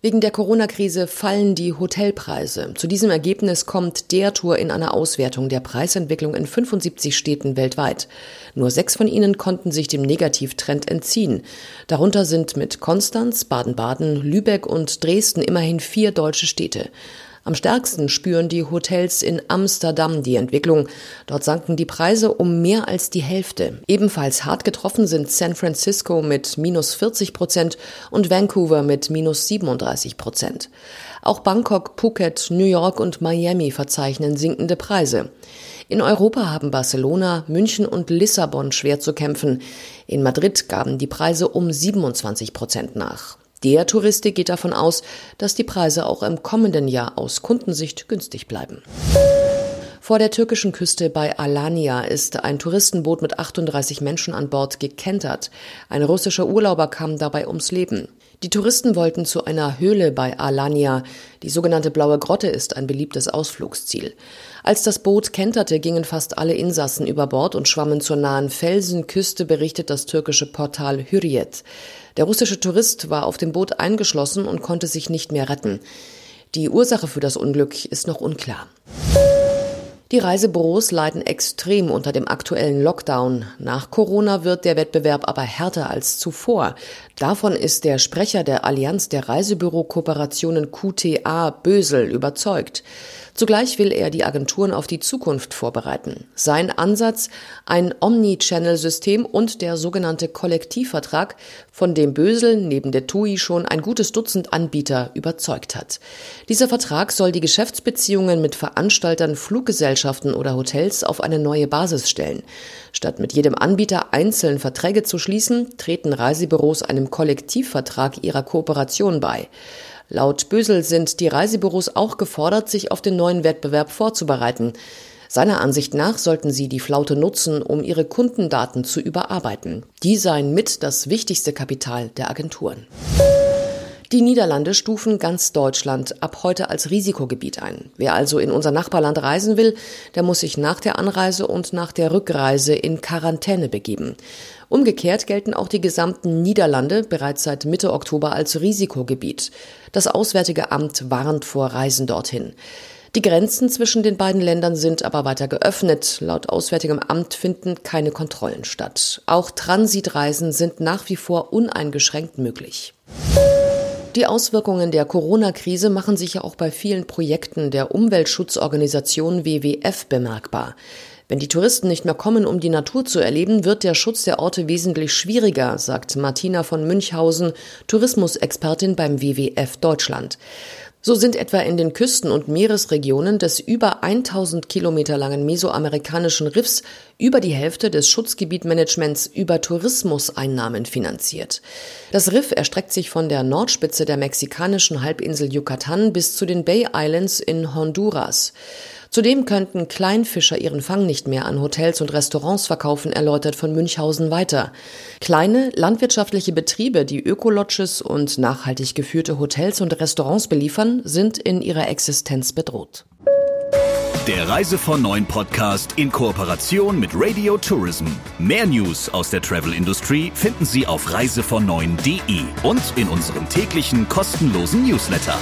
Wegen der Corona-Krise fallen die Hotelpreise. Zu diesem Ergebnis kommt der Tour in einer Auswertung der Preisentwicklung in 75 Städten weltweit. Nur sechs von ihnen konnten sich dem Negativtrend entziehen. Darunter sind mit Konstanz, Baden-Baden, Lübeck und Dresden immerhin vier deutsche Städte. Am stärksten spüren die Hotels in Amsterdam die Entwicklung. Dort sanken die Preise um mehr als die Hälfte. Ebenfalls hart getroffen sind San Francisco mit minus 40 Prozent und Vancouver mit minus 37 Prozent. Auch Bangkok, Phuket, New York und Miami verzeichnen sinkende Preise. In Europa haben Barcelona, München und Lissabon schwer zu kämpfen. In Madrid gaben die Preise um 27 Prozent nach. Der Touristik geht davon aus, dass die Preise auch im kommenden Jahr aus Kundensicht günstig bleiben. Vor der türkischen Küste bei Alanya ist ein Touristenboot mit 38 Menschen an Bord gekentert. Ein russischer Urlauber kam dabei ums Leben. Die Touristen wollten zu einer Höhle bei Alanya. Die sogenannte Blaue Grotte ist ein beliebtes Ausflugsziel. Als das Boot kenterte, gingen fast alle Insassen über Bord und schwammen zur nahen Felsenküste, berichtet das türkische Portal Hürriyet. Der russische Tourist war auf dem Boot eingeschlossen und konnte sich nicht mehr retten. Die Ursache für das Unglück ist noch unklar. Die Reisebüros leiden extrem unter dem aktuellen Lockdown. Nach Corona wird der Wettbewerb aber härter als zuvor. Davon ist der Sprecher der Allianz der Reisebüro-Kooperationen QTA Bösel überzeugt. Zugleich will er die Agenturen auf die Zukunft vorbereiten. Sein Ansatz ein Omni-Channel-System und der sogenannte Kollektivvertrag, von dem Bösel neben der TUI schon ein gutes Dutzend Anbieter überzeugt hat. Dieser Vertrag soll die Geschäftsbeziehungen mit Veranstaltern, Fluggesellschaften oder Hotels auf eine neue Basis stellen. Statt mit jedem Anbieter einzeln Verträge zu schließen, treten Reisebüros einem Kollektivvertrag ihrer Kooperation bei. Laut Bösel sind die Reisebüros auch gefordert, sich auf den neuen Wettbewerb vorzubereiten. Seiner Ansicht nach sollten sie die Flaute nutzen, um ihre Kundendaten zu überarbeiten. Die seien mit das wichtigste Kapital der Agenturen. Die Niederlande stufen ganz Deutschland ab heute als Risikogebiet ein. Wer also in unser Nachbarland reisen will, der muss sich nach der Anreise und nach der Rückreise in Quarantäne begeben. Umgekehrt gelten auch die gesamten Niederlande bereits seit Mitte Oktober als Risikogebiet. Das Auswärtige Amt warnt vor Reisen dorthin. Die Grenzen zwischen den beiden Ländern sind aber weiter geöffnet. Laut Auswärtigem Amt finden keine Kontrollen statt. Auch Transitreisen sind nach wie vor uneingeschränkt möglich. Die Auswirkungen der Corona-Krise machen sich ja auch bei vielen Projekten der Umweltschutzorganisation WWF bemerkbar. Wenn die Touristen nicht mehr kommen, um die Natur zu erleben, wird der Schutz der Orte wesentlich schwieriger, sagt Martina von Münchhausen, Tourismusexpertin beim WWF Deutschland. So sind etwa in den Küsten- und Meeresregionen des über 1000 Kilometer langen mesoamerikanischen Riffs über die Hälfte des Schutzgebietmanagements über Tourismuseinnahmen finanziert. Das Riff erstreckt sich von der Nordspitze der mexikanischen Halbinsel Yucatan bis zu den Bay Islands in Honduras. Zudem könnten Kleinfischer ihren Fang nicht mehr an Hotels und Restaurants verkaufen, erläutert von Münchhausen weiter. Kleine landwirtschaftliche Betriebe, die Ökolodges und nachhaltig geführte Hotels und Restaurants beliefern, sind in ihrer Existenz bedroht. Der Reise von Neuen Podcast in Kooperation mit Radio Tourism. Mehr News aus der Travel Industry finden Sie auf reisevon und in unserem täglichen kostenlosen Newsletter.